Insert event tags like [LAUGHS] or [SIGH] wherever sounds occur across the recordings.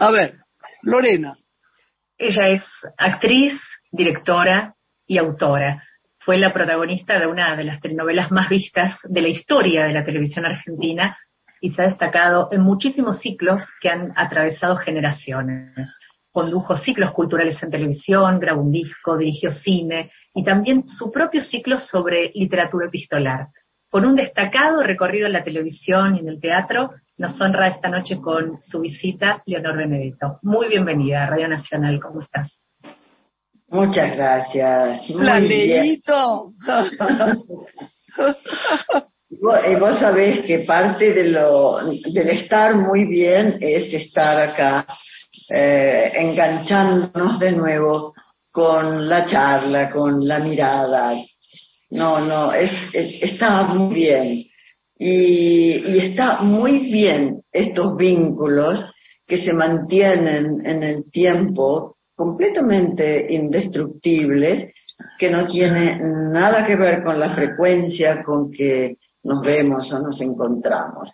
A ver, Lorena. Ella es actriz, directora y autora. Fue la protagonista de una de las telenovelas más vistas de la historia de la televisión argentina y se ha destacado en muchísimos ciclos que han atravesado generaciones. Condujo ciclos culturales en televisión, grabó un disco, dirigió cine y también su propio ciclo sobre literatura epistolar. Con un destacado recorrido en la televisión y en el teatro, nos honra esta noche con su visita Leonor Benedetto. Muy bienvenida a Radio Nacional, ¿cómo estás? Muchas gracias. Muy La leíto. y vos sabés que parte de lo, del estar muy bien es estar acá eh, enganchándonos de nuevo con la charla, con la mirada. No, no, es, está muy bien. Y, está muy bien estos vínculos que se mantienen en el tiempo completamente indestructibles, que no tiene nada que ver con la frecuencia con que nos vemos o nos encontramos.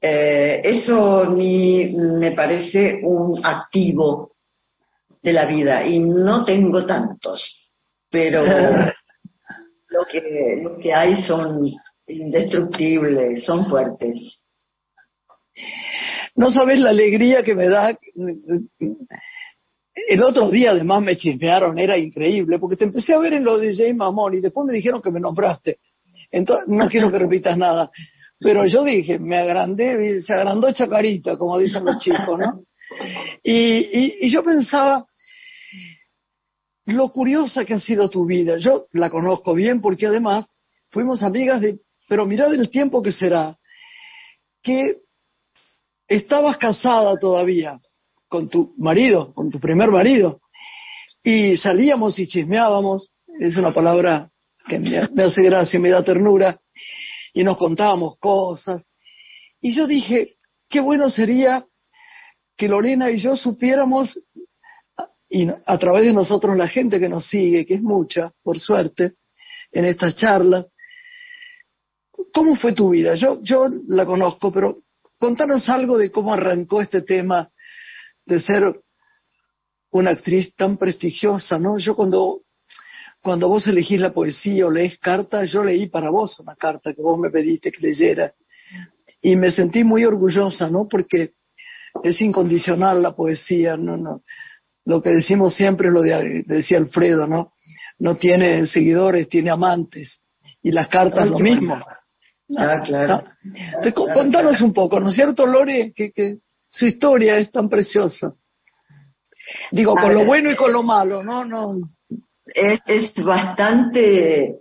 Eh, eso ni me parece un activo de la vida y no tengo tantos, pero [LAUGHS] lo que, lo que hay son indestructibles, son fuertes. No sabes la alegría que me da. El otro día además me chismearon, era increíble, porque te empecé a ver en lo de Jay Mamón y después me dijeron que me nombraste. Entonces, no quiero que repitas nada. Pero yo dije, me agrandé, se agrandó Chacarita, como dicen los chicos, ¿no? Y, y, yo pensaba, lo curiosa que ha sido tu vida. Yo la conozco bien porque además fuimos amigas de, pero mirad el tiempo que será, que estabas casada todavía con tu marido, con tu primer marido, y salíamos y chismeábamos, es una palabra que me hace gracia, me da ternura, y nos contábamos cosas. Y yo dije, qué bueno sería que Lorena y yo supiéramos, y a través de nosotros la gente que nos sigue, que es mucha, por suerte, en estas charlas, ¿cómo fue tu vida? Yo, yo la conozco, pero contanos algo de cómo arrancó este tema de ser una actriz tan prestigiosa, ¿no? Yo cuando cuando vos elegís la poesía o lees cartas, yo leí para vos una carta que vos me pediste que leyera. Y me sentí muy orgullosa, ¿no? Porque es incondicional la poesía, ¿no? no lo que decimos siempre, lo de, decía Alfredo, ¿no? No tiene seguidores, tiene amantes. Y las cartas lo mismo. Ah, claro. Contanos un poco, ¿no es cierto, Lore? Que, que su historia es tan preciosa. Digo, con lo bueno y con lo malo, ¿no? no es, bastante,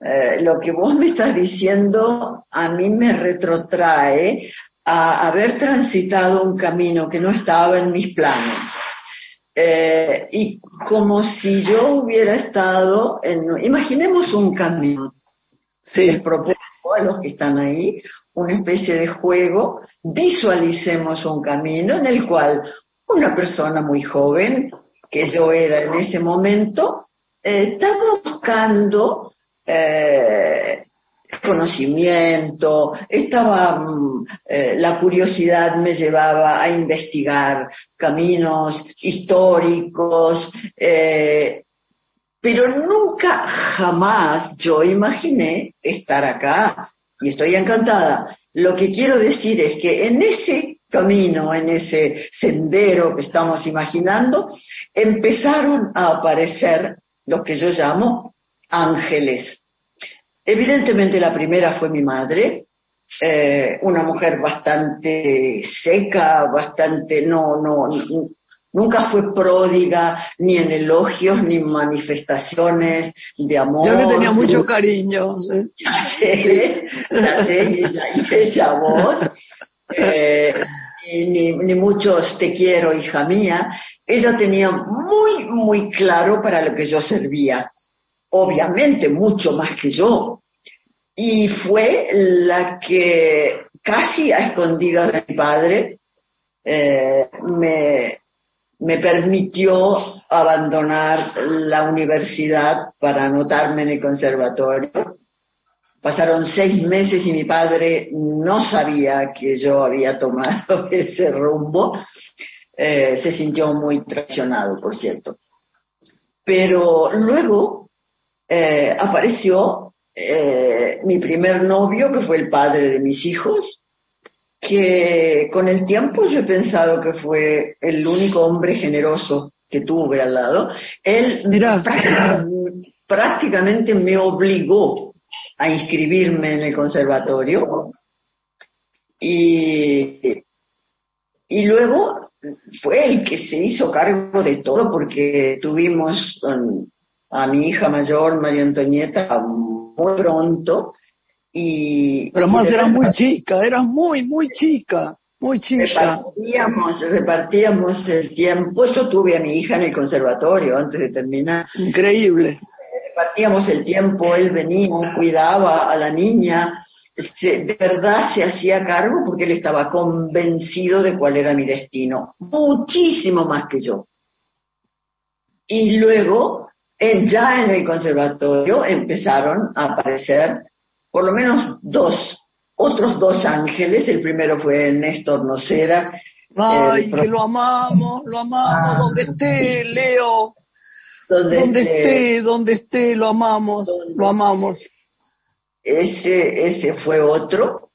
eh, lo que vos me estás diciendo a mí me retrotrae a haber transitado un camino que no estaba en mis planes. Eh, y como si yo hubiera estado en, imaginemos un camino. Sí. Propongo a los que están ahí una especie de juego, visualicemos un camino en el cual una persona muy joven, que yo era en ese momento, eh, estaba buscando eh, conocimiento, estaba, mm, eh, la curiosidad me llevaba a investigar caminos históricos, pero nunca jamás yo imaginé estar acá y estoy encantada. Lo que quiero decir es que en ese camino, en ese sendero que estamos imaginando, empezaron a aparecer los que yo llamo ángeles. Evidentemente la primera fue mi madre, eh, una mujer bastante seca, bastante, no, no, nunca fue pródiga ni en elogios ni en manifestaciones de amor. Yo le tenía mucho [LAUGHS] cariño. Ya sé, ya sé, y ella, vos. Eh, ni, ni muchos te quiero, hija mía, ella tenía muy, muy claro para lo que yo servía. Obviamente, mucho más que yo. Y fue la que casi a escondidas de mi padre eh, me, me permitió abandonar la universidad para anotarme en el conservatorio. Pasaron seis meses y mi padre no sabía que yo había tomado [LAUGHS] ese rumbo. eh, se sintió muy traicionado, por cierto. Pero luego eh, apareció eh, mi primer novio, que fue el padre de mis hijos, que con el tiempo yo he pensado que fue el único hombre generoso que tuve al lado. Él [LAUGHS] prácticamente me obligó a inscribirme en el conservatorio y, y luego fue el que se hizo cargo de todo porque tuvimos a mi hija mayor, María Antonieta, muy pronto. Y, Pero más era muy chica, era muy, muy chica, muy chica. Repartíamos, repartíamos el tiempo. Yo tuve a mi hija en el conservatorio antes de terminar. Increíble. Repartíamos el tiempo, él venía, cuidaba a la niña, de verdad se hacía cargo porque él estaba convencido de cuál era mi destino, muchísimo más que yo. Y luego, ya en el conservatorio, empezaron a aparecer por lo menos dos, otros dos ángeles. El primero fue Néstor Nocera. Ay, que lo amamos, lo amamos, ah. donde esté, Leo. Donde, esté, donde esté, lo amamos, lo amamos ese, ese fue otro.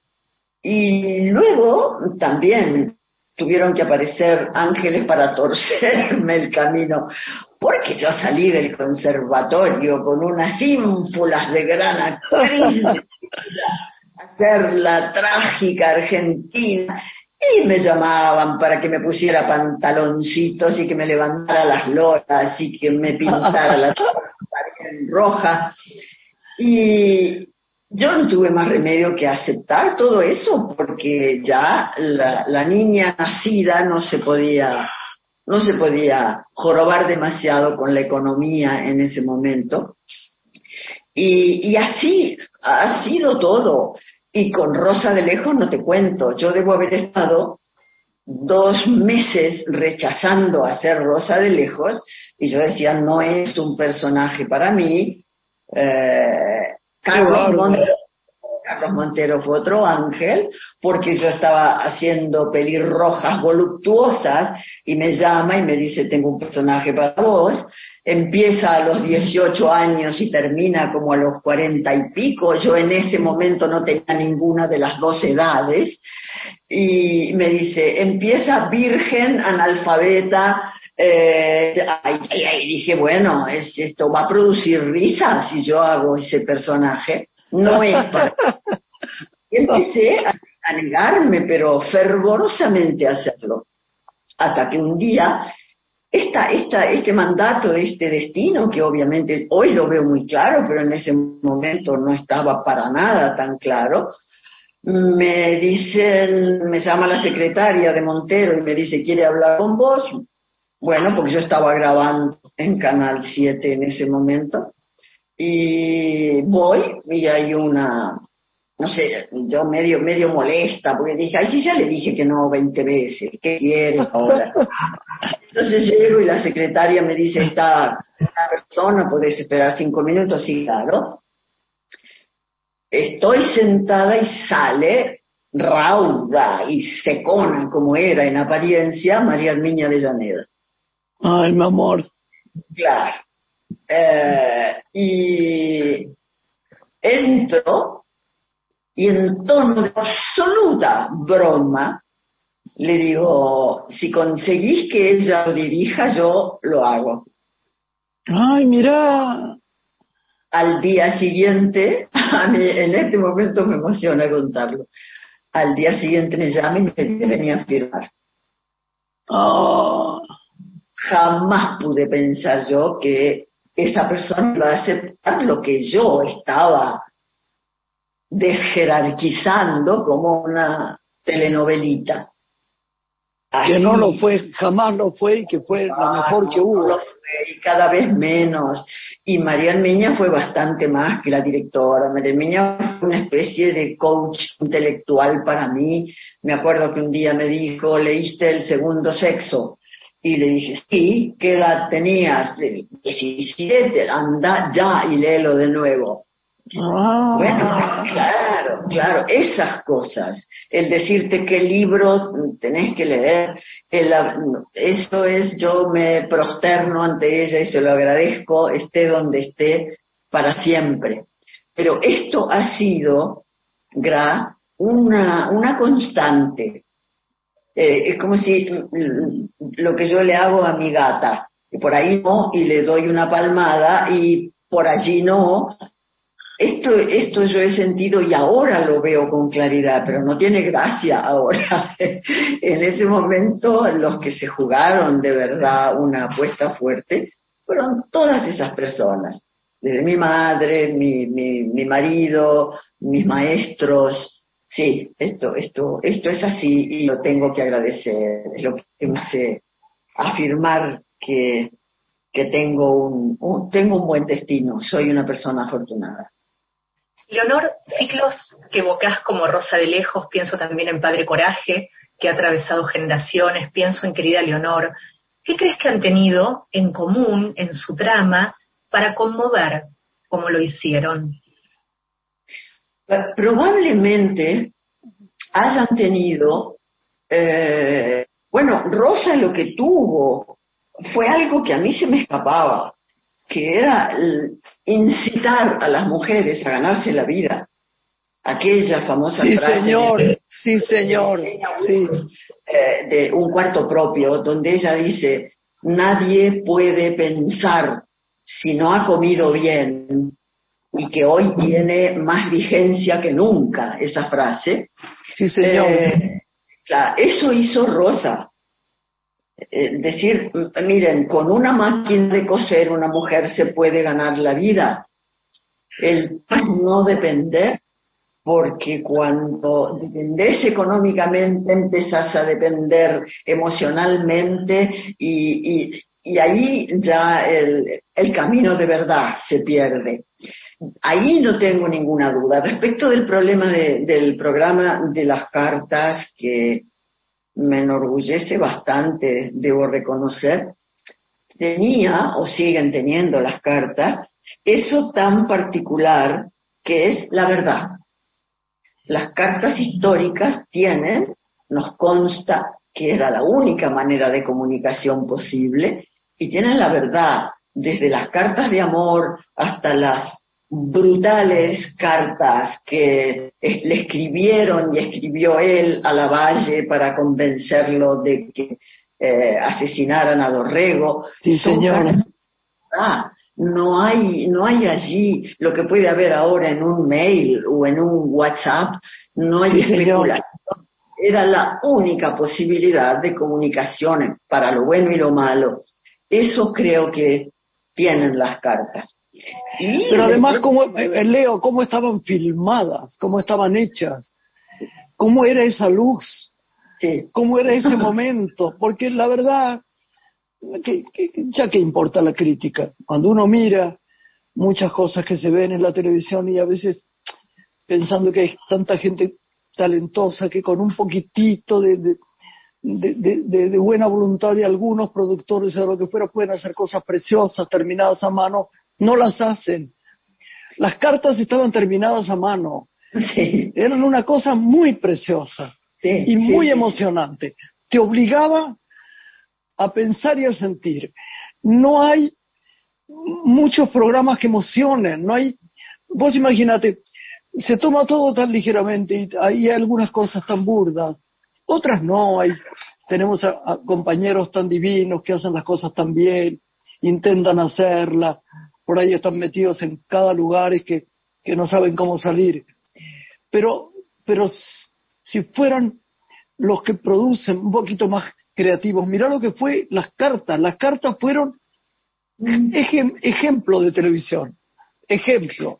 Y luego también tuvieron que aparecer ángeles para torcerme el camino, porque yo salí del conservatorio con unas ínfulas de gran actriz, hacer la trágica argentina, y me llamaban para que me pusiera pantaloncitos y que me levantara las loras y que me pintara la en roja. Y, yo no tuve más remedio que aceptar todo eso porque ya la, niña nacida no se podía no se podía jorobar demasiado con la economía en ese momento. Y, y así ha sido todo. Y con Rosa de lejos no te cuento yo debo haber estado dos meses rechazando hacer Rosa de lejos y yo decía no es un personaje para mí. Eh, Carlos Carlos Montero fue otro ángel, porque yo estaba haciendo pelirrojas voluptuosas y me llama y me dice, tengo un personaje para vos. Empieza a los 18 años y termina como a los 40 y pico. Yo en ese momento no tenía ninguna de las dos edades. Y me dice, empieza virgen, analfabeta, eh, dije, bueno, es, esto va a producir risas si yo hago ese personaje. No es [LAUGHS] para... Empecé a, negarme, pero fervorosamente a hacerlo. Hasta que un día, esta, esta, este mandato, este destino, que obviamente hoy lo veo muy claro, pero en ese momento no estaba para nada tan claro, me dicen, me llama la secretaria de Montero y me dice, ¿quiere hablar con vos? Bueno, porque yo estaba grabando en Canal 7 en ese momento. Y voy y hay una, no sé, yo medio, medio molesta, porque dije, ay, sí, ya le dije que no 20 veces, ¿qué quiere ahora? [LAUGHS] Entonces llego y la secretaria me dice, está una persona, podés esperar cinco minutos, sí, claro. Estoy sentada y sale rauda y secona como era en apariencia María Armiña de Llaneda. Ay, mi amor. Claro. Eh, y entro y en tono de absoluta broma le digo, si conseguís que ella lo dirija, yo lo hago. Ay, mira. Al día siguiente, [LAUGHS] a mí en este momento me emociona contarlo. Al día siguiente me llama y me dice, venía a firmar. Oh jamás pude pensar yo que esa persona iba a aceptar lo que yo estaba desjerarquizando como una telenovelita. que no lo fue, jamás lo fue y que fue lo ah, mejor que hubo. y cada vez menos. Y María Armeña fue bastante más que la directora. María Armeña fue una especie de coach intelectual para mí. Me acuerdo que un día me dijo, leíste el segundo sexo. Y le dije, sí, ¿qué edad tenías? 17, anda ya y léelo de nuevo. Ah. Bueno, claro, claro, esas cosas. El decirte qué libro tenés que leer, eso es, yo me prosterno ante ella y se lo agradezco, esté donde esté, para siempre. Pero esto ha sido, Gra, una, una constante. Eh, es como si mm, lo que yo le hago a mi gata, por ahí no, y le doy una palmada, y por allí no, esto, esto yo he sentido y ahora lo veo con claridad, pero no tiene gracia ahora. [LAUGHS] en ese momento los que se jugaron de verdad una apuesta fuerte fueron todas esas personas, desde mi madre, mi, mi marido, mis maestros. Sí, esto, esto, esto es así y lo tengo que agradecer, es lo que me hace afirmar que, que tengo un, tengo un buen destino, soy una persona afortunada. Leonor, ciclos que evocás como Rosa de Lejos, pienso también en Padre Coraje, que ha atravesado generaciones, pienso en Querida Leonor. ¿Qué crees que han tenido en común en su trama para conmover como lo hicieron? Probablemente hayan tenido, eh, bueno, Rosa lo que tuvo fue algo que a mí se me escapaba que era incitar a las mujeres a ganarse la vida. Aquella famosa sí, señor, sí, señor, sí. Eh, de un cuarto propio, donde ella dice, nadie puede pensar si no ha comido bien, y que hoy tiene más vigencia que nunca esa frase. Sí, señor. Eh, eso hizo Rosa. Eh, decir, miren, con una máquina de coser una mujer se puede ganar la vida. El no depender, porque cuando dependes económicamente empezás a depender emocionalmente y, y, ahí ya el, el camino de verdad se pierde. Ahí no tengo ninguna duda. Respecto del problema del programa de las cartas que me enorgullece bastante, debo reconocer, tenía o siguen teniendo las cartas eso tan particular que es la verdad. Las cartas históricas tienen, nos consta que era la única manera de comunicación posible, y tienen la verdad, desde las cartas de amor hasta las brutales cartas que [LAUGHS] le escribieron y escribió él a la Valle para convencerlo de que eh, asesinaran a Dorrego. Sí, señor. Ah, no hay, no hay allí lo que puede haber ahora en un mail o en un WhatsApp, no hay especulación. Era la única posibilidad de comunicación para lo bueno y lo malo. Eso creo que tienen las cartas. Pero además, como, eh, Leo, cómo estaban filmadas, cómo estaban hechas, cómo era esa luz, cómo era ese momento, porque la verdad, ya que importa la crítica, cuando uno mira muchas cosas que se ven en la televisión y a veces pensando que hay tanta gente talentosa que con un poquitito de, de, de, buena voluntad de algunos productores o lo que fuera pueden hacer cosas preciosas terminadas a mano no las hacen. Las cartas estaban terminadas a mano. Eran una cosa muy preciosa y muy emocionante. Te obligaba a pensar y a sentir. No hay muchos programas que emocionen, no hay, vos imagínate, se toma todo tan ligeramente y hay algunas cosas tan burdas, otras no, hay, tenemos a compañeros tan divinos que hacen las cosas tan bien, intentan hacerlas, por ahí están metidos en cada lugar y que, que no saben cómo salir. Pero, pero si fueran los que producen un poquito más creativos, mirá lo que fue las cartas. Las cartas fueron ejemplo de televisión. Ejemplo.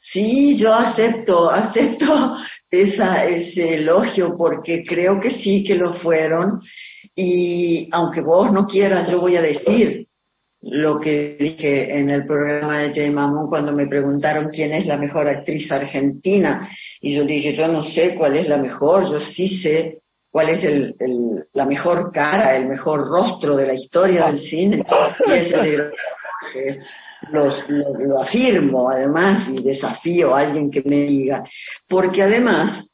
Sí, yo acepto, acepto [LAUGHS] esa, ese elogio porque creo que sí que lo fueron y aunque vos no quieras, yo voy a decir, lo que dije en el programa de Jay Mamón cuando me preguntaron quién es la mejor actriz argentina. Y yo dije, yo no sé cuál es la mejor, yo sí sé cuál es el, la mejor cara, el mejor rostro de la historia del cine. Y ese lo, afirmo además y desafío a alguien que me diga, porque además,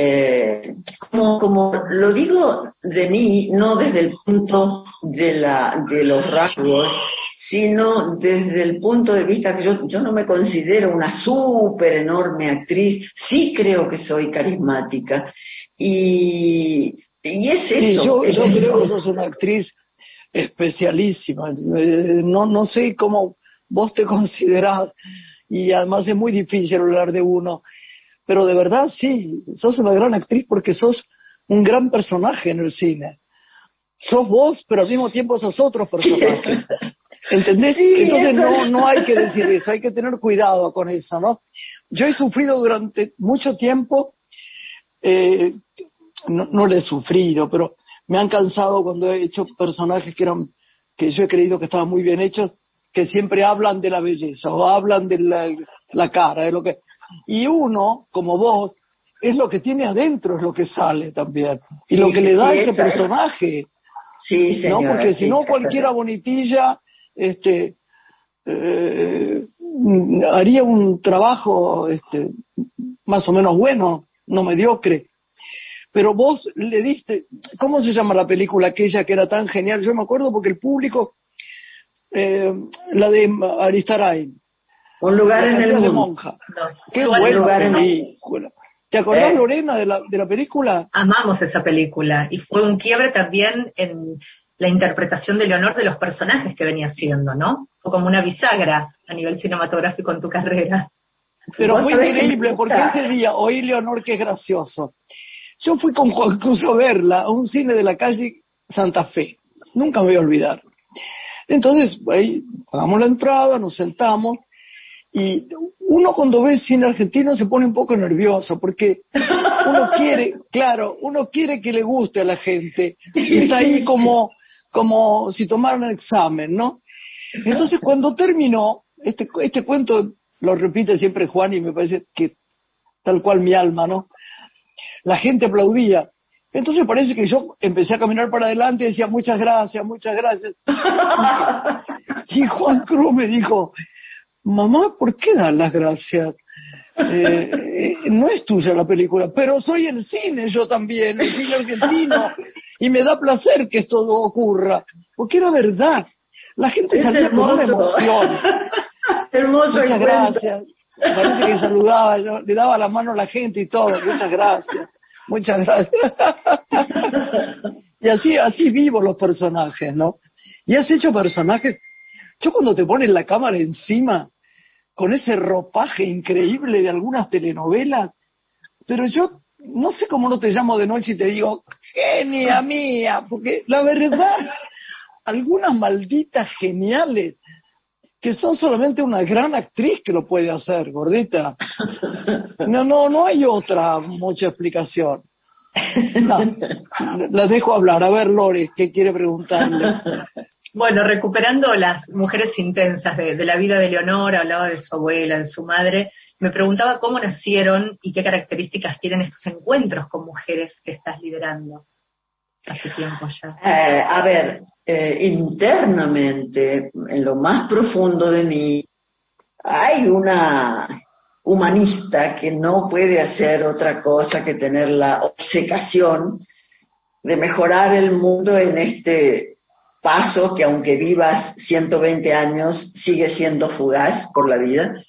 eh, como, como lo digo de mí, no desde el punto de, la, de los rasgos, sino desde el punto de vista que yo, yo no me considero una súper enorme actriz, sí creo que soy carismática. Y, y es eso. yo, yo creo que sos una actriz especialísima. Eh, no, no sé cómo vos te [LAUGHS] considerás y además es muy difícil hablar de uno, pero de verdad sí, sos una gran actriz porque sos un gran personaje en el cine. Sos vos, pero al mismo tiempo sos otro personaje. [LAUGHS] ¿Entendés? Entonces no, no hay que decir eso, hay que tener cuidado con eso, ¿no? Yo he sufrido durante mucho tiempo, eh, no, no le he sufrido, pero me han cansado cuando he hecho personajes que eran, que yo he creído que estaban muy bien hechos, que siempre hablan de la belleza o hablan de la, cara, de lo que, y uno, como vos, es lo que tiene adentro, es lo que sale también, y lo que le da ese personaje. Sí, señora, ¿no? Porque si no, cualquiera bonitilla, este, eh, haría un trabajo, este, más o menos bueno, no mediocre. Pero vos le diste, ¿cómo se llama la película aquella que era tan genial? Yo me acuerdo porque el público eh, la de Aristarain. Un lugar en el de monja. Qué buena lugar película. ¿Te acordás, eh. Lorena, de la, de la película? Amamos esa película y fue un quiebre también en la interpretación de Leonor de los personajes que venía haciendo, ¿no? Fue como una bisagra a nivel cinematográfico en tu carrera. Pero fue increíble porque ese día oí Leonor que es gracioso. Yo fui con Juan Cruz a verla a un cine de la calle Santa Fe. Nunca me voy a olvidar. Entonces, ahí pagamos la entrada, nos sentamos y uno cuando ve cine argentino se pone un poco nervioso porque uno [LAUGHS] quiere, claro, uno quiere que le guste a la gente y [LAUGHS] está ahí como, como si tomara un examen, ¿no? Entonces cuando terminó, este, este cuento lo repite siempre Juan y me parece que tal cual mi alma, ¿no? La gente aplaudía entonces parece que yo empecé a caminar para adelante y decía muchas gracias, muchas gracias. [LAUGHS] y Juan Cruz me dijo, mamá, ¿por qué das las gracias? Eh, eh, no es tuya la película, pero soy el cine yo también, el cine argentino, y me da placer que esto ocurra, porque era verdad. La gente salía con una emoción. [LAUGHS] Hermoso Muchas gracias. Parece que saludaba, le daba la mano a la gente y todo. Muchas gracias. Muchas gracias. [LAUGHS] y así, así vivo los personajes, ¿no? Y has hecho personajes. Yo cuando te ponen la cámara encima, con ese ropaje increíble de algunas telenovelas, pero yo no sé cómo no te llamo de noche y te digo, genia mía, porque la verdad, algunas malditas geniales que son solamente una gran actriz que lo puede hacer, gordita. No, no, no hay otra mucha explicación. [LAUGHS] la dejo hablar. A ver, Lore, ¿qué quiere preguntarle? Bueno, recuperando las mujeres intensas de, de, la vida de Leonor, hablaba de su abuela, de su madre, me preguntaba cómo nacieron y qué características tienen estos encuentros con mujeres que estás liderando hace tiempo ya. Eh, a ver, eh, internamente, en lo más profundo de mí, hay una humanista que no puede hacer otra cosa que tener la obsecación de mejorar el mundo en este paso que aunque vivas 120 años sigue siendo fugaz por la vida.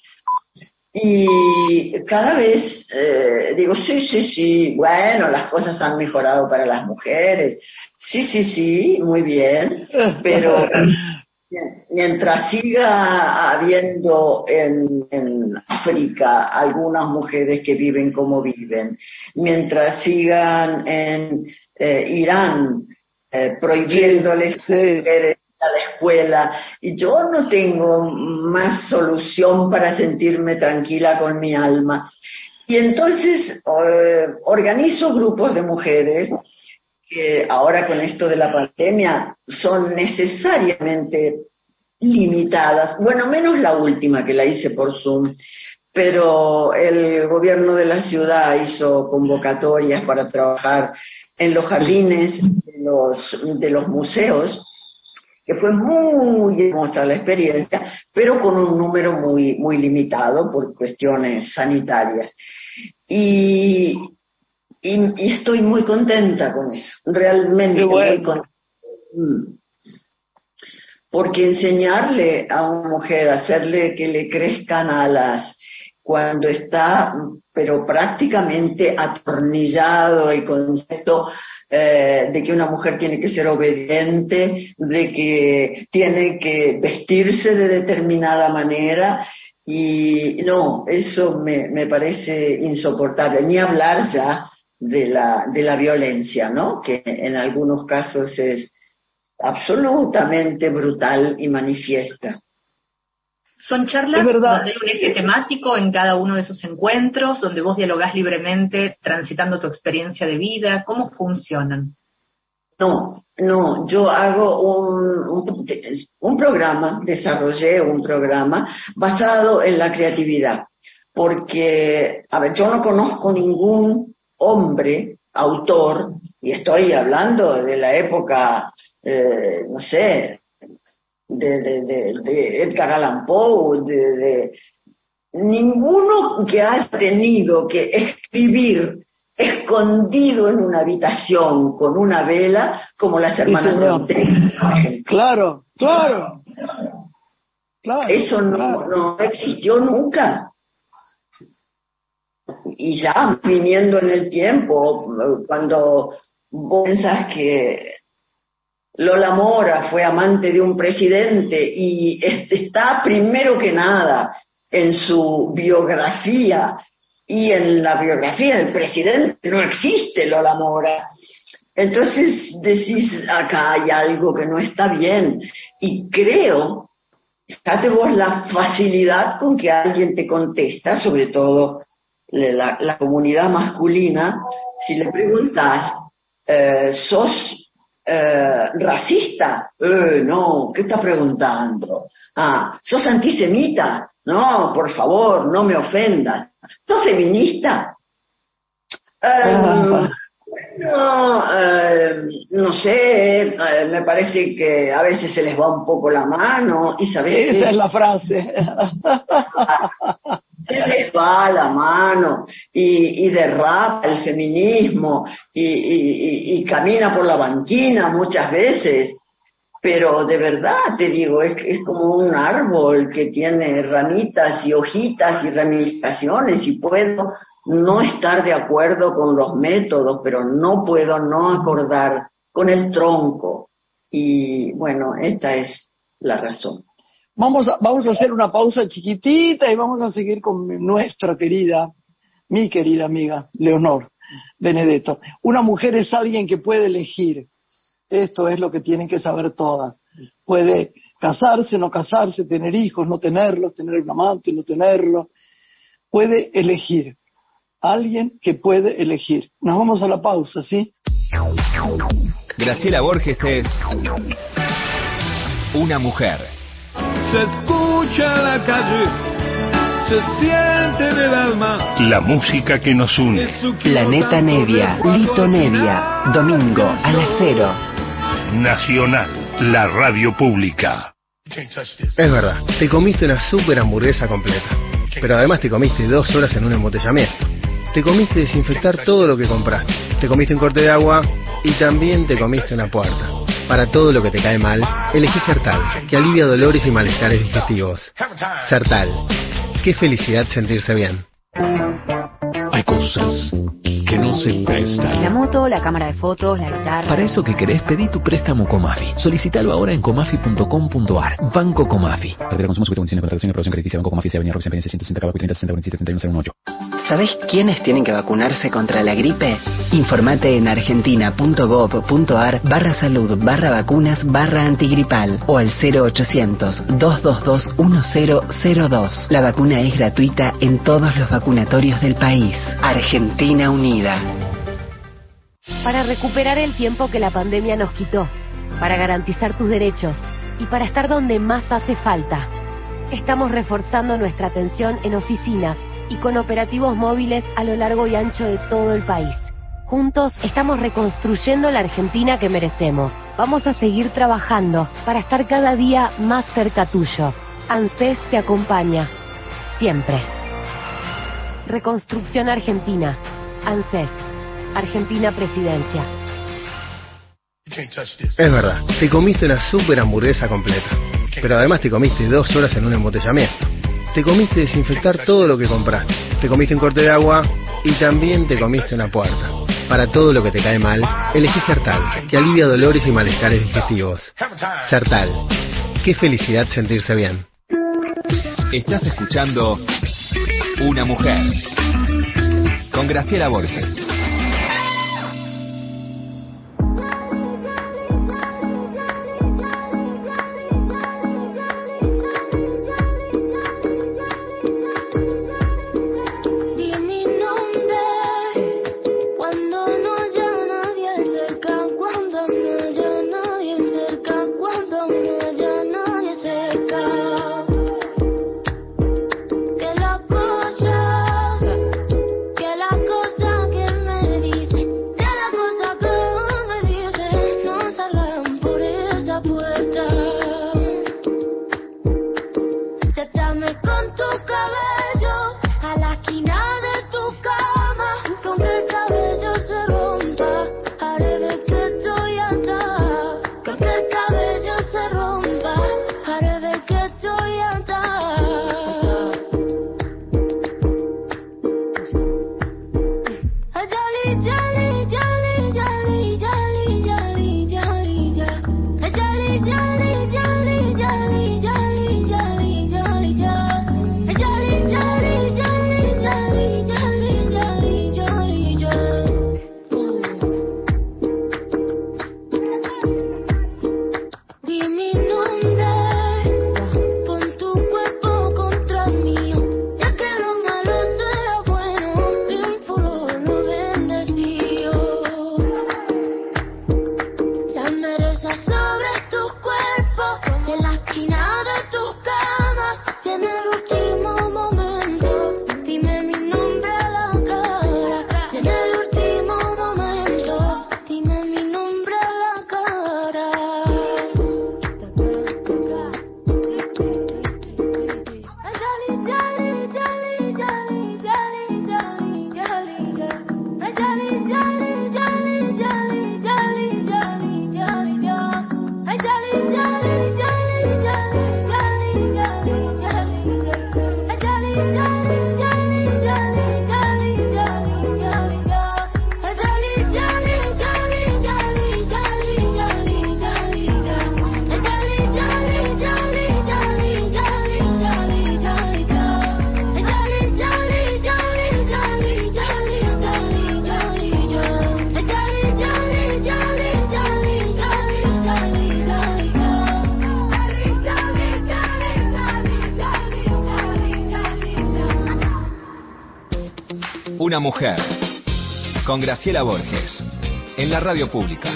Y cada vez eh, digo, sí, sí, sí, bueno, las cosas han mejorado para las mujeres, Sí, sí, sí, muy bien, pero [LAUGHS] mientras siga habiendo en, África algunas mujeres que viven como viven, mientras sigan en eh, Irán eh, prohibiéndoles ir a la escuela, y yo no tengo más solución para sentirme tranquila con mi alma. Y entonces eh, organizo grupos de mujeres que ahora con esto de la pandemia son necesariamente limitadas, bueno, menos la última que la hice por Zoom, pero el gobierno de la ciudad hizo convocatorias para trabajar en los jardines los, de los museos que fue muy hermosa la experiencia, pero con un número muy, muy limitado por cuestiones sanitarias. Y, y, estoy muy contenta con eso, realmente muy contenta. Mm. Porque enseñarle a una mujer, hacerle que le crezcan alas cuando está, pero prácticamente atornillado el concepto eh, de que una mujer tiene que ser obediente, de que tiene que vestirse de determinada manera. Y no, eso me, me parece insoportable, ni hablar ya de la, de la violencia, ¿no? Que en algunos casos es absolutamente brutal y manifiesta. Son charlas donde hay un eje temático en cada uno de esos encuentros, donde vos dialogás libremente, transitando tu experiencia de vida. ¿Cómo funcionan? No, no, yo hago un, un, programa, desarrollé un programa basado en la creatividad, porque, a ver, yo no conozco ningún hombre, autor, y estoy hablando de la época eh, no sé, de, de, de, Edgar Allan Poe, de, ninguno que haya tenido que escribir escondido en una habitación con una vela como las hermanas de Claro, claro. claro Eso no, no existió nunca. Y ya viniendo en el tiempo, cuando vos pensás que Lola Mora fue amante de un presidente y está primero que nada en su biografía y en la biografía del presidente no existe Lola Mora. Entonces decís, acá hay algo que no está bien. Y creo, fíjate vos la facilidad con que alguien te contesta, sobre todo la, comunidad masculina, si le preguntas, eh, ¿sos eh, racista. Eh, no, ¿qué está preguntando? Ah, ¿sos antisemita? No, por favor, no me ofendas. ¿Sos feminista? Eh, [LAUGHS] no, eh, no sé, eh, me parece que a veces se les va un poco la mano y sabes Esa es la frase. [LAUGHS] se les va la mano y, y derrapa el feminismo y, y, camina por la banquina muchas veces. Pero de verdad te digo, es, es como un árbol que tiene ramitas y hojitas y ramificaciones y puedo no estar de acuerdo con los métodos, pero no puedo no acordar con el tronco. Y bueno, esta es la razón. Vamos a, vamos a hacer una pausa chiquitita y vamos a seguir con nuestra querida, mi querida amiga, Leonor Benedetto. Una mujer es alguien que puede elegir. Esto es lo que tienen que saber todas. Puede casarse, no casarse, tener hijos, no tenerlos, tener un amante, no tenerlo. Puede elegir alguien que puede elegir. Nos vamos a la pausa, ¿sí? Graciela Borges es una mujer. Se escucha la calle, se siente en el alma. La música que nos une. Planeta Nevia, Lito Nevia, domingo a las cero. Nacional, la radio pública. Es verdad, te comiste una super hamburguesa completa, pero además te comiste dos horas en un embotellamiento. Te comiste desinfectar todo lo que compraste. Te comiste un corte de agua y también te comiste una puerta. Para todo lo que te cae mal, elegí Sertal, que alivia dolores y malestares digestivos. Sertal. Qué felicidad sentirse bien. Hay cosas que no se prestan. La moto, la cámara de fotos, la guitarra. Para eso que querés, pedí tu préstamo Comafi. Solicítalo ahora en comafi.com.ar. Banco Comafi. Cartera consumo sujeto condiciones de contratación y aprobación crediticia. Banco Comafi se avenida Roxen 160 30 60 47 31 ¿Sabés quiénes tienen que vacunarse contra la gripe? Informate en argentina.gov.ar barra salud barra vacunas barra antigripal o al 0800 222 1002. La vacuna es gratuita en todos los vacunatorios del país. Argentina Unida. Para recuperar el tiempo que la pandemia nos quitó, para garantizar tus derechos y para estar donde más hace falta. Estamos reforzando nuestra atención en oficinas y con operativos móviles a lo largo y ancho de todo el país. Juntos estamos reconstruyendo la Argentina que merecemos. Vamos a seguir trabajando para estar cada día más cerca tuyo. ANSES te acompaña. Siempre. Reconstrucción Argentina. ANSES. Argentina Presidencia. Es verdad, te comiste una super hamburguesa completa. Pero además te comiste dos horas en un embotellamiento. Te comiste desinfectar todo lo que compraste. Te comiste un corte de agua y también te comiste una puerta. Para todo lo que te cae mal, elegí Sertal, que alivia dolores y malestares digestivos. Sertal. Qué felicidad sentirse bien. Estás escuchando Una mujer con Graciela Borges. Mujer con Graciela Borges en la radio pública.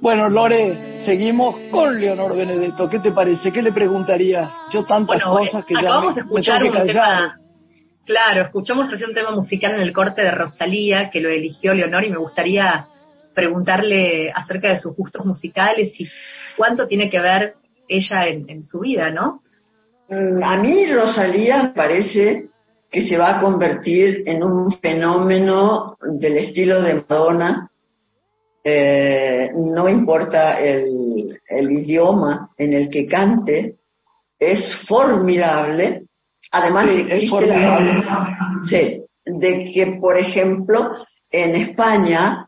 Bueno, Lore, seguimos con Leonor Benedetto. ¿Qué te parece? ¿Qué le preguntaría? Yo tantas Bueno, cosas que ya me, de me escuchar tengo que callar. tema. Claro, escuchamos recién un tema musical en el corte de Rosalía, que lo eligió Leonor, y me gustaría preguntarle acerca de sus gustos musicales y cuánto tiene que ver ella en, en su vida, ¿no? Mm, A mí Rosalía parece que se va a convertir en un fenómeno del estilo de Madonna. Eh, no importa el, el idioma en el que cante, es formidable. Además, Sí, es existe la- formidable. Sí, de que, por ejemplo, en España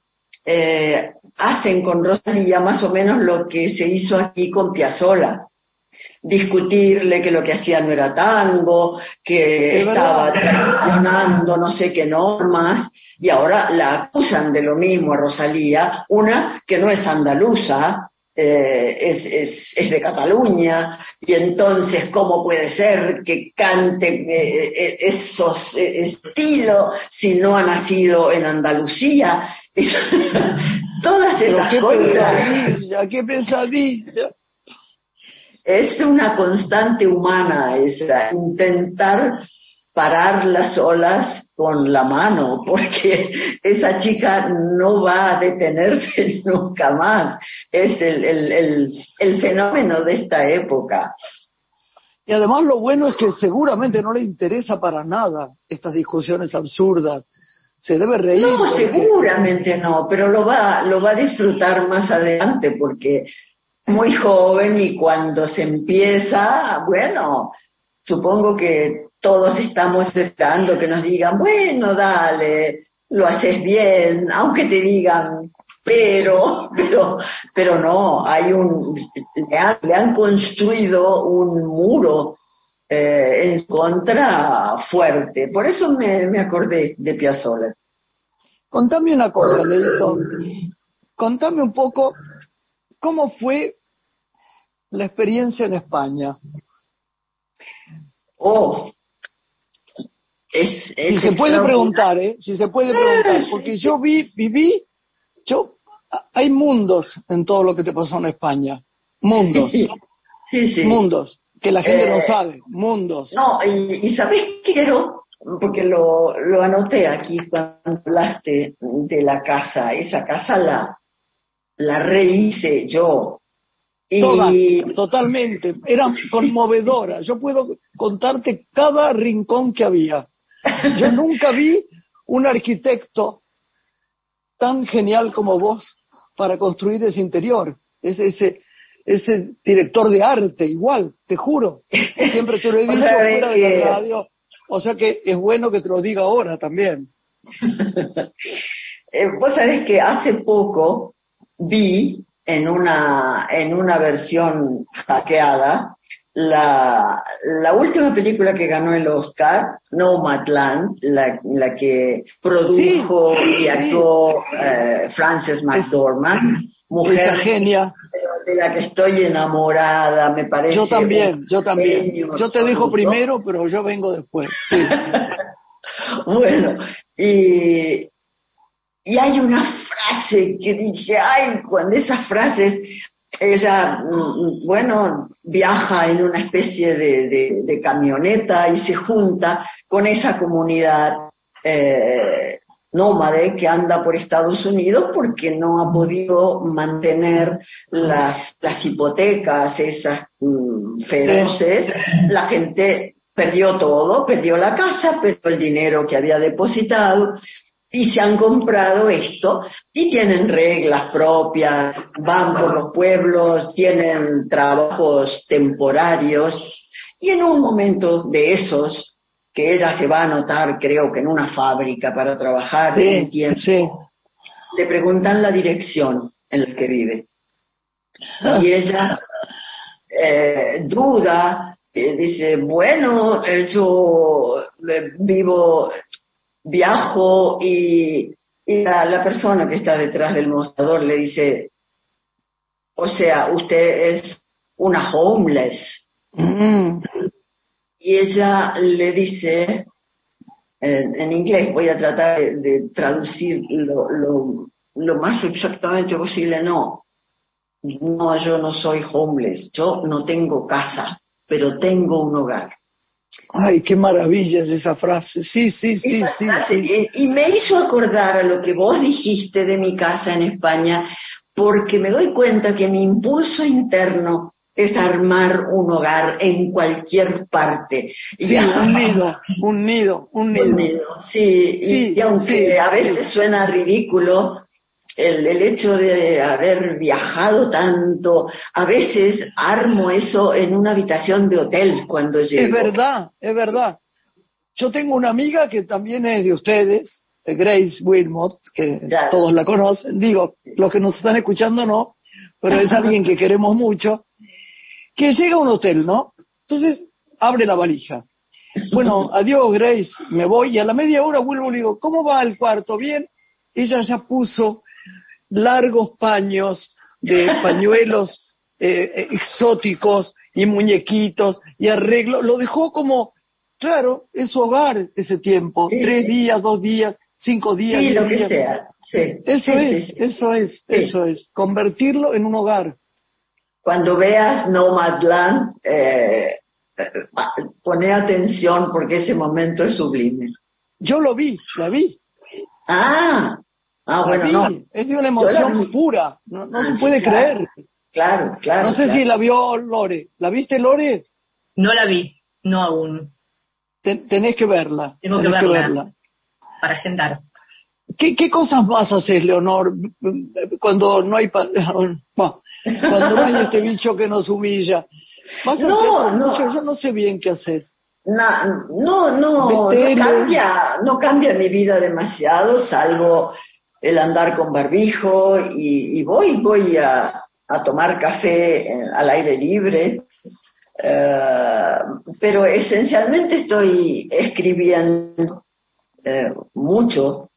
eh, hacen con Rosalía más o menos lo que se hizo aquí con Piazzolla. Discutirle que lo que hacía no era tango, que Es estaba traicionando no sé qué normas, y ahora la acusan de lo mismo a Rosalía, una que no es andaluza, eh, es, es, es de Cataluña, y entonces, ¿cómo puede ser que cante eh, eh, esos eh, estilos si no ha nacido en Andalucía? [LAUGHS] Todas esas qué cosas. qué pensadilla. es una constante humana esa, intentar parar las olas con la mano, porque [LAUGHS] esa chica no va a detenerse [LAUGHS] nunca más. Es el, el, el, el fenómeno de esta época. Y además lo bueno es que seguramente no le interesa para nada estas discusiones absurdas. Se debe reír. No, porque- seguramente no, pero lo va, lo va a disfrutar más adelante porque muy joven y cuando se empieza, bueno, supongo que todos estamos esperando que nos digan, bueno, dale, lo haces bien, aunque te digan, pero, pero, pero no, hay un, le han, le han construido un muro eh, en contra fuerte. Por eso me, me acordé de Piazzolla. Contame una cosa, Leito. Contame un poco cómo fue la experiencia en España. Oh, es, Si se puede preguntar, ¿eh? Si se puede preguntar, porque yo vi, viví, yo, hay mundos en todo lo que te pasó en España. Mundos. Sí, sí. Mundos. Que la gente no Eh, sabe. Mundos. No, y, y ¿sabes qué quiero? Porque lo, lo anoté aquí cuando hablaste de la casa. Esa casa la, la rehice yo. Y Toda, totalmente. Era [LAUGHS] conmovedora. Yo puedo contarte cada rincón que había. Yo nunca vi un arquitecto tan genial como vos para construir ese interior. Ese, ese, ese director de arte, igual, te juro. Siempre te lo he [LAUGHS] O dicho sea, fuera de que- la radio. O sea que es bueno que te lo diga ahora también. [LAUGHS] Eh, vos sabés que hace poco vi en una, en una versión hackeada la, la última película que ganó el Oscar, Nomadland, la, la que produjo Sí, y sí. actuó eh, Frances McDormand, mujer Esa genia. De la que estoy enamorada, me parece. Yo también, yo también. Yo te dejo absoluto. primero, pero yo vengo después. Sí. [LAUGHS] Bueno, y, y hay una frase que dije, ay, cuando esas frases, ella, mm, bueno, viaja en una especie de, de- de camioneta y se junta con esa comunidad eh, nómade que anda por Estados Unidos porque no ha podido mantener las, las hipotecas esas mm, feroces. La gente perdió todo, perdió la casa, perdió el dinero que había depositado y se han comprado esto y tienen reglas propias, van por los pueblos, tienen trabajos temporarios y en un momento de esos que ella se va a notar, creo que en una fábrica para trabajar Sí, un tiempo, sí. le preguntan la dirección en la que vive. Y ella eh, duda, eh, dice, bueno, eh, yo eh, vivo, viajo y, y la, la persona que está detrás del mostrador le dice, o sea, usted es una homeless. Mm. Y ella le dice, en, en inglés, voy a tratar de, de traducir lo, lo, lo más exactamente posible, no. No, yo no soy homeless, yo no tengo casa, pero tengo un hogar. Ay, qué maravilla es esa frase. Sí, sí, sí, Esa sí. frase, sí. Y, y me hizo acordar a lo que vos dijiste de mi casa en España, porque me doy cuenta que mi impulso interno es armar un hogar en cualquier parte. Sí, Ya. un nido, un nido, un nido. Un nido, sí, y- Sí, y, aunque sí, a veces suena ridículo el, el hecho de haber viajado tanto, a veces armo eso en una habitación de hotel cuando llego. Es verdad, es verdad. Yo tengo una amiga que también es de ustedes, de Grace Wilmot, que todos la conocen. Digo, los que nos están escuchando no, pero es alguien que queremos mucho, que llega a un hotel, ¿no? Entonces abre la valija. Bueno, adiós Grace, me voy y a la media hora vuelvo y le digo, ¿cómo va el cuarto? Bien. Ella ya puso largos paños de [LAUGHS] pañuelos eh, eh, exóticos y muñequitos y arreglo. Lo dejó como, claro, es su hogar ese tiempo. Sí, Tres sí. días, dos días, cinco días. Sí, lo que días. sea. Sí. Eso es, eso es, eso es. Convertirlo en un hogar. Cuando veas Nomadland, eh, pone atención porque ese momento es sublime. Yo lo vi, la vi. Ah, ah bueno, no. Es de una emoción pura, no, se ah, puede creer. Claro, claro. No sé si la vio Lore. ¿La viste, Lore? No la vi, no aún. tenés que verla. Tengo que verla, Para agendar. ¿Qué, ¿Qué, cosas más haces, Leonor, cuando no hay [LAUGHS] cuando no hay este bicho que nos humilla? no, no. Yo no sé bien qué haces. No, no, no, cambia, no cambia mi vida demasiado, salvo el andar con barbijo y, y voy, voy a, a tomar café eh, al aire libre, eh, pero esencialmente estoy escribiendo eh, mucho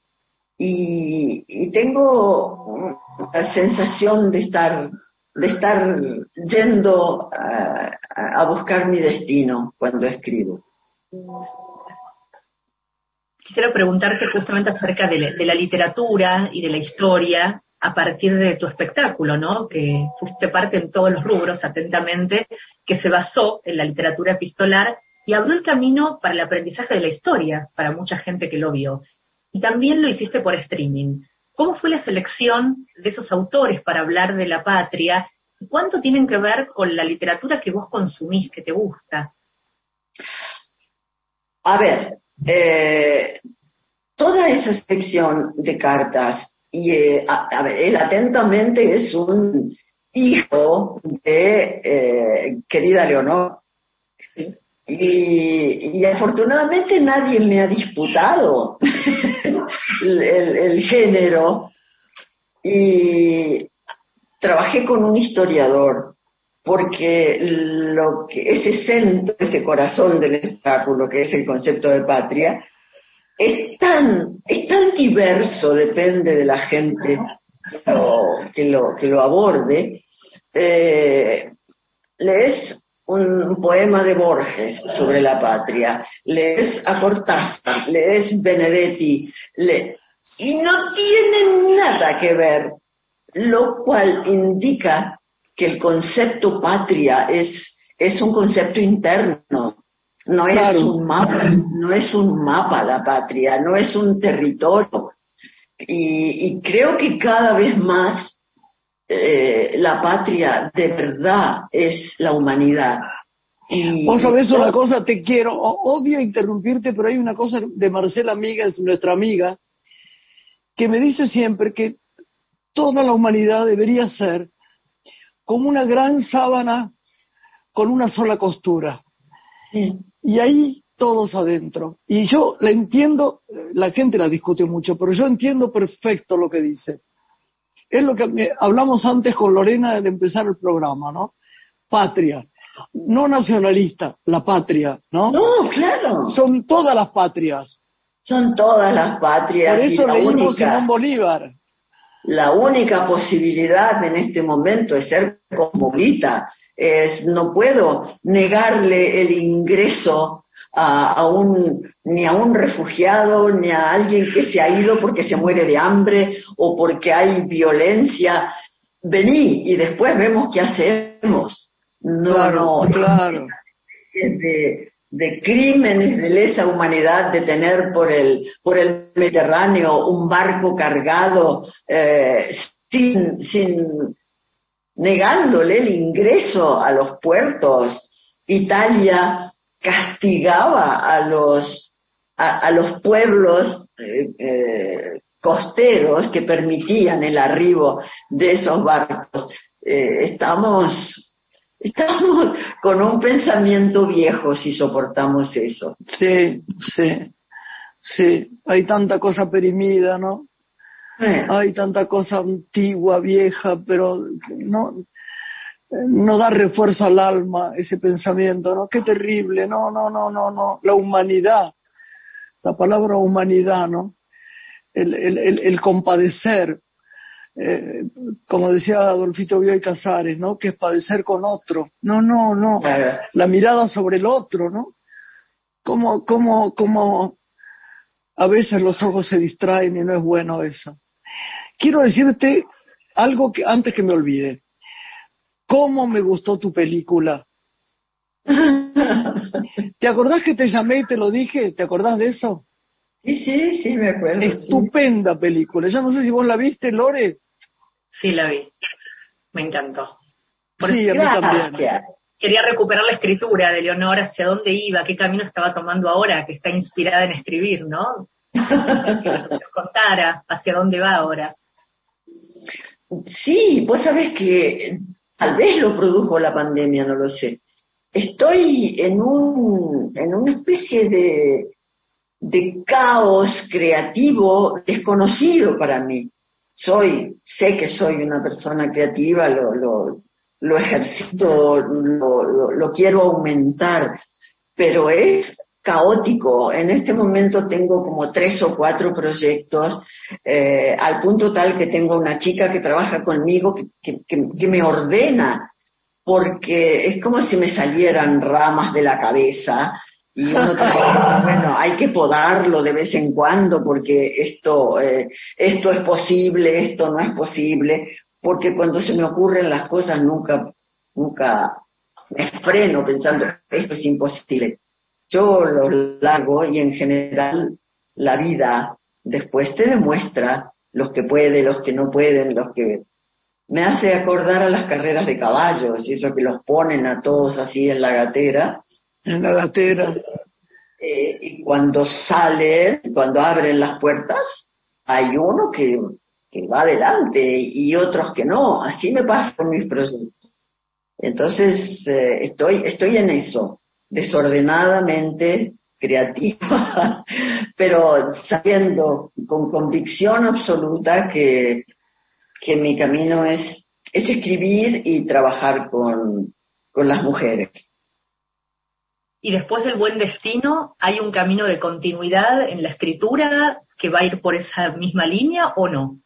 y, tengo la sensación de estar de estar yendo a, buscar mi destino cuando escribo. Quisiera preguntarte justamente acerca de la literatura y de la historia a partir de tu espectáculo, ¿no? Que fuiste parte en todos los rubros, atentamente, que se basó en la literatura epistolar y abrió el camino para el aprendizaje de la historia para mucha gente que lo vio. Y también lo hiciste por streaming. ¿Cómo fue la selección de esos autores para hablar de la patria? ¿Y cuánto tienen que ver con la literatura que vos consumís, que te gusta? A ver, eh, toda esa sección de cartas y eh, a, ver, él atentamente es un hijo de eh, querida Leonor. Y, afortunadamente nadie me ha disputado [LAUGHS] el, género. Y trabajé con un historiador porque lo que ese centro, ese corazón del espectáculo que es el concepto de patria, es tan, es tan diverso, depende de la gente que lo, que lo, aborde. Eh, lees un poema de Borges sobre la patria, lees a Cortázar, lees Benedetti, y no tienen nada que ver, lo cual indica que el concepto patria es, es un concepto interno, no es un mapa, no es un mapa la patria, no es un territorio. Y, creo que cada vez más eh, la patria de verdad es la humanidad. Y, Vos sabés una cosa, te quiero, odio interrumpirte, pero hay una cosa de Marcela Amiga, es nuestra amiga, que me dice siempre que toda la humanidad debería ser como una gran sábana con una sola costura y ahí todos adentro. Y yo la entiendo, la gente la discute mucho, pero yo entiendo perfecto lo que dice. Es lo que hablamos antes con Lorena de empezar el programa, ¿no? Patria. No nacionalista, la patria, ¿no? No, claro. Son todas las patrias. Son todas las patrias. Por eso leímos Simón Bolívar. La única posibilidad en este momento es ser cosmopolita, no puedo negarle el ingreso a, un, ni a un refugiado, ni a alguien que se ha ido porque se muere de hambre o porque hay violencia. Vení y después vemos qué hacemos. No, claro, no, claro. De, de crímenes de lesa humanidad de tener por el, por el Mediterráneo un barco cargado eh, sin, sin negándole el ingreso a los puertos. Italia castigaba a los, a, los pueblos eh, eh, costeros que permitían el arribo de esos barcos. Eh, estamos, estamos con un pensamiento viejo si soportamos eso. Sí, sí, sí. Hay tanta cosa perimida, ¿no? Hay tanta cosa antigua, vieja, pero no, no da refuerzo al alma ese pensamiento, ¿no? Qué terrible, no, no, no, no, no. La humanidad, la palabra humanidad, ¿no? El, el, el, compadecer, eh, como decía Adolfito Bioy Casares, ¿no? Que es padecer con otro. No, no, no. La mirada sobre el otro, ¿no? Como, como, como a veces los ojos se distraen y no es bueno eso. Quiero decirte algo que antes que me olvide. ¿Cómo me gustó tu película? [LAUGHS] ¿Te acordás que te llamé y te lo dije? ¿Te acordás de eso? Sí, sí, sí, me acuerdo. Estupenda película. Ya no sé si vos la viste, Lore. Sí, la vi. Me encantó. sí, a mí también. Quería recuperar la escritura de Leonor, hacia dónde iba, qué camino estaba tomando ahora, que está inspirada en escribir, ¿no? [LAUGHS] que nos contara hacia dónde va ahora. Sí, vos sabés que tal vez lo produjo la pandemia, no lo sé. Estoy en, un, en una especie de, de caos creativo desconocido para mí. Soy, sé que soy una persona creativa, lo, lo, lo ejercito, lo, lo, quiero aumentar, pero es caótico. En este momento tengo como tres o cuatro proyectos, eh, al punto tal que tengo una chica que trabaja conmigo que, que, que, me ordena, porque es como si me salieran ramas de la cabeza. Y uno [LAUGHS] bueno, hay que podarlo de vez en cuando porque esto, eh, esto es posible, esto no es posible porque cuando se me ocurren las cosas nunca, nunca me freno pensando, esto es imposible. Yo lo largo y en general la vida después te demuestra los que pueden, los que no pueden, los que... Me hace acordar a las carreras de caballos, y eso que los ponen a todos así en la gatera. En la gatera. Eh, y cuando salen, cuando abren las puertas, hay uno que que va adelante y otros que no. Así me pasa con mis proyectos. Entonces, eh, estoy, estoy en eso, desordenadamente creativa, [LAUGHS] pero sabiendo con convicción absoluta que, que mi camino es, es escribir y trabajar con, con las mujeres. Y después del buen destino, ¿hay un camino de continuidad en la escritura que va a ir por esa misma línea o no?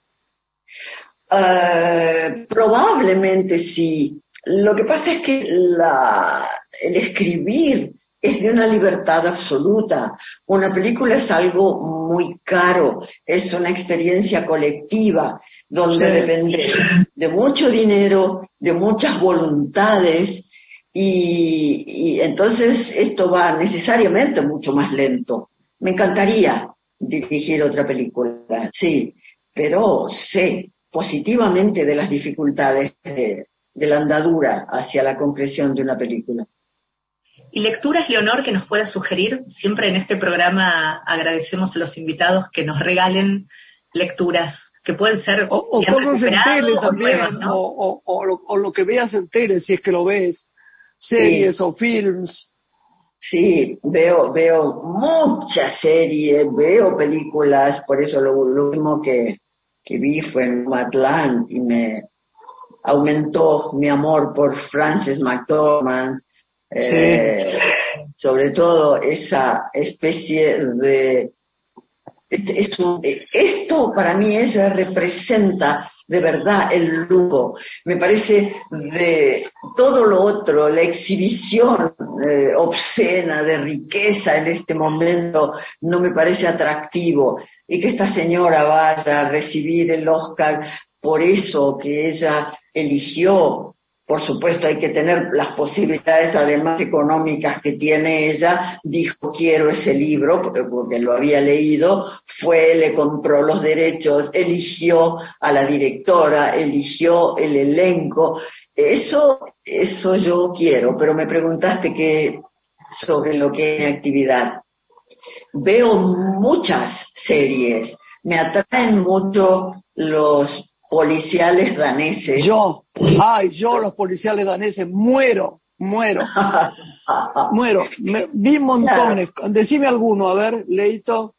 Eh, probablemente sí. Lo que pasa es que la, el escribir es de una libertad absoluta. Una película es algo muy caro, es una experiencia colectiva donde depende de mucho dinero, de muchas voluntades y, y entonces esto va necesariamente mucho más lento. Me encantaría dirigir otra película, sí, pero sé positivamente de las dificultades de, la andadura hacia la concreción de una película. ¿Y lecturas, Leonor, que nos pueda sugerir? Siempre en este programa agradecemos a los invitados que nos regalen lecturas que pueden ser o, cosas en tele también o, lo, que veas en tele si es que lo ves series o films sí veo veo muchas series veo películas por eso lo, lo mismo que que vi fue en Matlán y me aumentó mi amor por Frances McDormand, eh, sobre todo esa especie de... esto para mí ella representa de verdad el lujo. Me parece de todo lo otro, la exhibición eh, obscena de riqueza en este momento no me parece atractivo. Y que esta señora vaya a recibir el Oscar por eso que ella eligió por supuesto hay que tener las posibilidades además económicas que tiene ella, dijo quiero ese libro porque, lo había leído, fue, le compró los derechos, eligió a la directora, eligió el elenco, eso, eso yo quiero, pero me preguntaste que sobre lo que es actividad. Veo muchas series, me atraen mucho los policiales daneses. Yo, ay, yo los policiales daneses, muero, muero, [LAUGHS] muero. vi montones. Decime alguno, a ver, Leito,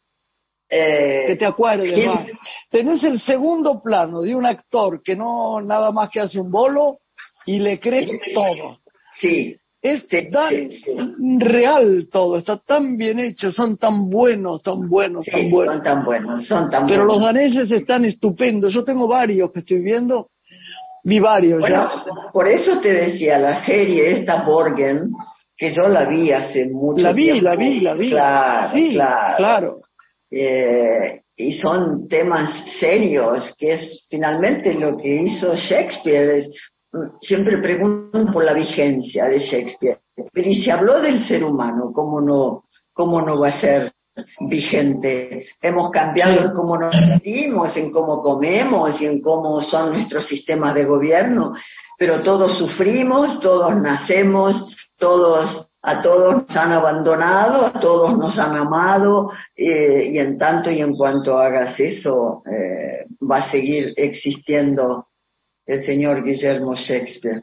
eh, que te acuerdes más. Tenés el segundo plano de un actor que no nada más que hace un bolo y le crees todo. Sí. Es tan real todo, está tan bien hecho, son tan buenos, tan buenos, tan buenos. Son tan buenos, son tan Pero los daneses están estupendos. Yo tengo varios que estoy viendo, vi varios bueno, Por eso te decía, la serie esta Borgen, que yo la vi hace mucho la vi, La vi, la vi, claro, sí, claro. Eh, y son temas serios, que es finalmente lo que hizo Shakespeare, es siempre preguntan por la vigencia de Shakespeare. Pero y se habló del ser humano, ¿cómo no, cómo no va a ser vigente? Hemos cambiado en cómo nos sentimos, en cómo comemos y en cómo son nuestros sistemas de gobierno, pero todos sufrimos, todos nacemos, todos a todos nos han abandonado, a todos nos han amado, eh, y en tanto y en cuanto hagas eso, eh, va a seguir existiendo el señor Guillermo Shakespeare.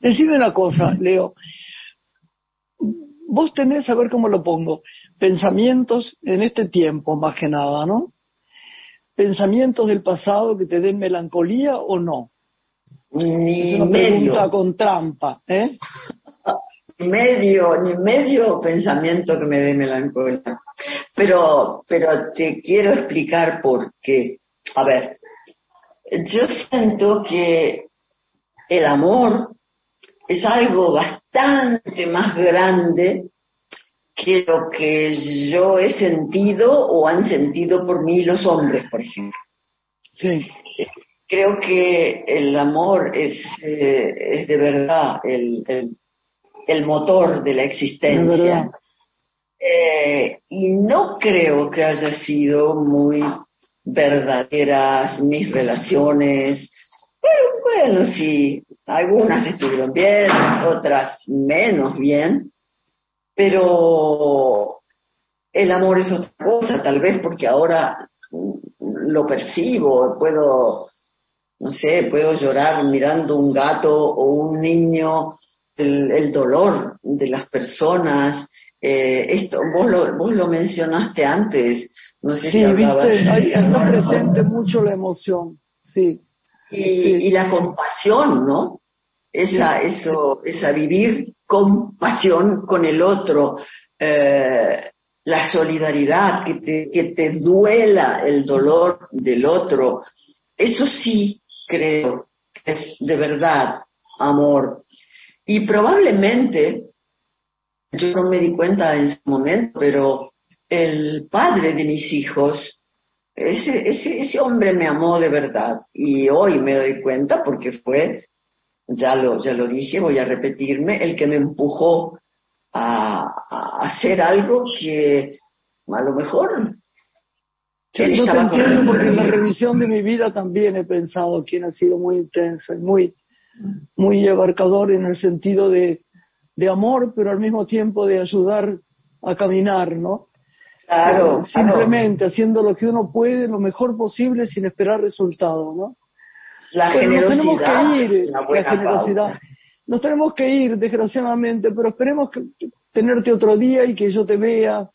Decime una cosa, Leo. Vos tenés, a ver cómo lo pongo, pensamientos en este tiempo más que nada, ¿no? Pensamientos del pasado que te den melancolía o no. Ni es una medio. pregunta con trampa, ¿eh? [LAUGHS] Ni medio, ni medio pensamiento que me dé melancolía. Pero, pero te quiero explicar por qué. A ver, yo siento que el amor es algo bastante más grande que lo que yo he sentido o han sentido por mí los hombres, por ejemplo. Sí. Creo que el amor es, eh, es de verdad el, el, el motor de la existencia. Eh, y no creo que haya sido muy verdaderas mis relaciones. Bueno, bueno, sí, algunas estuvieron bien, otras menos bien, pero el amor es otra cosa, tal vez porque ahora mm, lo percibo, puedo, no sé, puedo llorar mirando un gato o un niño, el, dolor de las personas. Eh, esto, vos lo, vos lo mencionaste antes, no sé Sí, si viste, está [LAUGHS] presente mucho la emoción, sí. y, Sí. y la compasión, ¿no? Esa, eso, esa vivir con pasión con el otro, eh, la solidaridad, que te, que te duela el dolor del otro, eso sí creo que es de verdad amor. Y probablemente, yo no me di cuenta en ese momento, pero el padre de mis hijos ese, ese, ese hombre me amó de verdad y hoy me doy cuenta porque fue, ya lo, ya lo dije, voy a repetirme, el que me empujó a, a hacer algo que a lo mejor yo te entiendo porque en la revisión de mi vida también he pensado quién ha sido muy intenso y muy, muy abarcador en el sentido de, de amor, pero al mismo tiempo de ayudar a caminar, ¿no? Claro, Simplemente haciendo lo que uno puede, lo mejor posible, sin esperar resultado, ¿no? La Bueno, nos tenemos generosidad que ir, la generosidad. Nos tenemos que ir, desgraciadamente, pero esperemos que, tenerte otro día y que yo te vea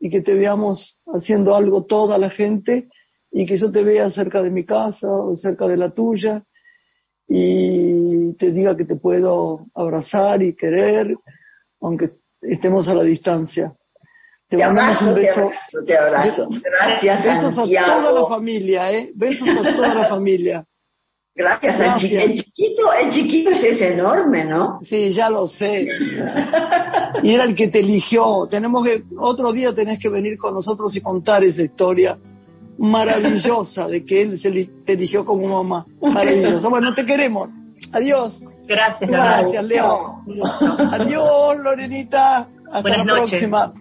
y que te veamos haciendo algo toda la gente y que yo te vea cerca de mi casa o cerca de la tuya y te diga que te puedo abrazar y querer, aunque estemos a la distancia. Te, Te mandamos abrazo, un te beso. abrazo, te abrazo. Gracias, Besos a toda la familia, ¿eh? Besos a toda la familia. Gracias, al Gracias. chiqui- el chiquito, el chiquito ese es enorme, ¿no? Sí, ya lo sé. Y era el que te eligió. Tenemos que, otro día tenés que venir con nosotros y contar esa historia maravillosa de que él se li- te eligió como mamá. Maravillosa. Bueno, te queremos. Adiós. Gracias, Gracias. Leo. Adiós, Lorenita. Hasta Buenas la noches. próxima.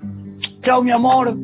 Chao, mi amor.